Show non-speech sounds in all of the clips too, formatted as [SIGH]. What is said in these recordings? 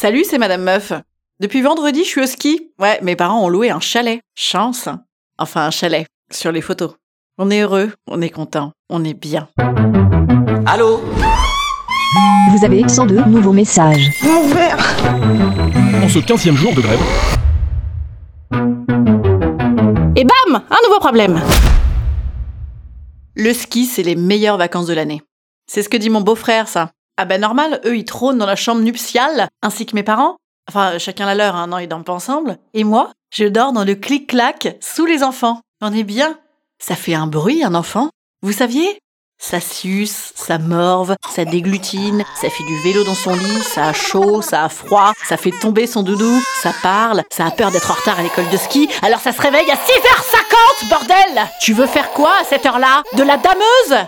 Salut, c'est Madame Meuf. Depuis vendredi, je suis au ski. Ouais, mes parents ont loué un chalet. Chance. Enfin, un chalet. Sur les photos. On est heureux, on est content, on est bien. Allô? Vous avez 102 nouveaux messages. En ce 15e jour de grève, Et bam Un nouveau problème Le ski, c'est les meilleures vacances de l'année. C'est ce que dit mon beau-frère, ça. Ah ben normal, eux, ils trônent dans la chambre nuptiale, ainsi que mes parents. Enfin, chacun la leur, hein, non, ils dorment pas ensemble. Et moi, je dors dans le clic-clac, sous les enfants. On est bien. Ça fait un bruit, un enfant. Vous saviez? Ça suce, ça morve, ça déglutine, ça fait du vélo dans son lit, ça a chaud, ça a froid, ça fait tomber son doudou, ça parle, ça a peur d'être en retard à l'école de ski, alors ça se réveille à 6h50, bordel Tu veux faire quoi à cette heure-là? De la dameuse?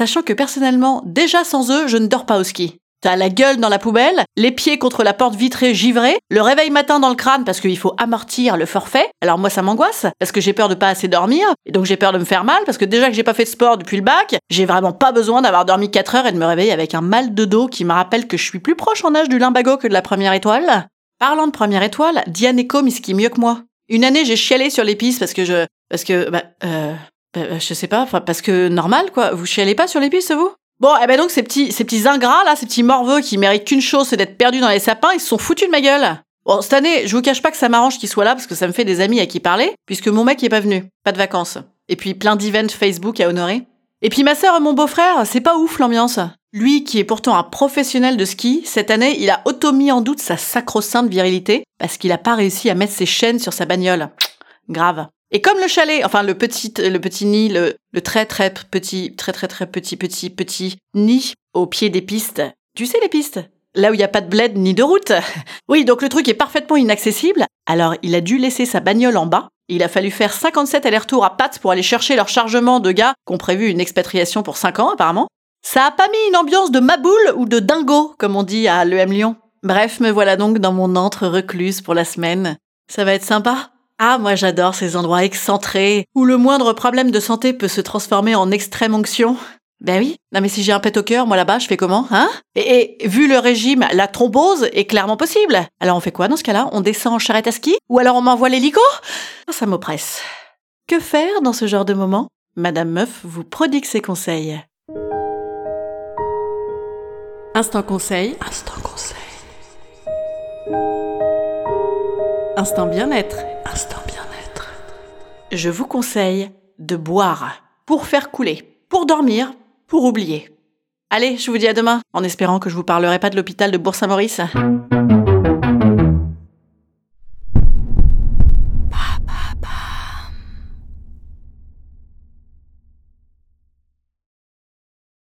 Sachant que personnellement, déjà sans eux, je ne dors pas au ski. T'as la gueule dans la poubelle, les pieds contre la porte vitrée givrée, le réveil matin dans le crâne parce qu'il faut amortir le forfait. Alors moi ça m'angoisse parce que j'ai peur de pas assez dormir et donc j'ai peur de me faire mal parce que déjà que j'ai pas fait de sport depuis le bac, j'ai vraiment pas besoin d'avoir dormi 4 heures et de me réveiller avec un mal de dos qui me rappelle que je suis plus proche en âge du limbago que de la première étoile. Parlant de première étoile, Diane Eco me skie mieux que moi. Une année j'ai chialé sur les pistes parce que je parce que bah euh bah, je sais pas, parce que normal quoi, vous chialez pas sur les pistes vous? Bon, eh ben donc ces petits, ces petits ingrats là, ces petits morveux qui méritent qu'une chose, c'est d'être perdus dans les sapins, ils se sont foutus de ma gueule. Bon, cette année, je vous cache pas que ça m'arrange qu'ils soient là parce que ça me fait des amis à qui parler, puisque mon mec est pas venu, pas de vacances. Et puis plein d'events Facebook à honorer. Et puis ma sœur et mon beau-frère, c'est pas ouf l'ambiance. Lui, qui est pourtant un professionnel de ski, cette année, il a auto-mis en doute sa sacro-sainte virilité parce qu'il a pas réussi à mettre ses chaînes sur sa bagnole. Grave. Et comme le chalet, enfin le petit, le petit nid, le, très très petit, très très très petit petit petit nid au pied des pistes. Tu sais les pistes? Là où il n'y a pas de bled ni de route. [LAUGHS] Oui, donc le truc est parfaitement inaccessible. Alors il a dû laisser sa bagnole en bas. Il a fallu faire 57 allers-retours à pattes pour aller chercher leur chargement de gars qui ont prévu une expatriation pour 5 ans apparemment. Ça a pas mis une ambiance de maboule ou de dingo, comme on dit à l'EM Lyon. Bref, me voilà donc dans mon antre recluse pour la semaine. Ça va être sympa? Ah, moi j'adore ces endroits excentrés, où le moindre problème de santé peut se transformer en extrême onction. Ben oui, non mais si j'ai un pet au cœur, moi là-bas, je fais comment, hein? Et, et, vu le régime, la thrombose est clairement possible. Alors on fait quoi dans ce cas-là? On descend en charrette à ski? Ou alors on m'envoie l'hélico? Oh, Ça m'oppresse. Que faire dans ce genre de moment? Madame Meuf vous prodigue ses conseils. Instant conseil. Instant conseil. Instant bien-être. Instant bien-être. Je vous conseille de boire pour faire couler, pour dormir, pour oublier. Allez, je vous dis à demain, en espérant que je vous parlerai pas de l'hôpital de Bourg-Saint-Maurice.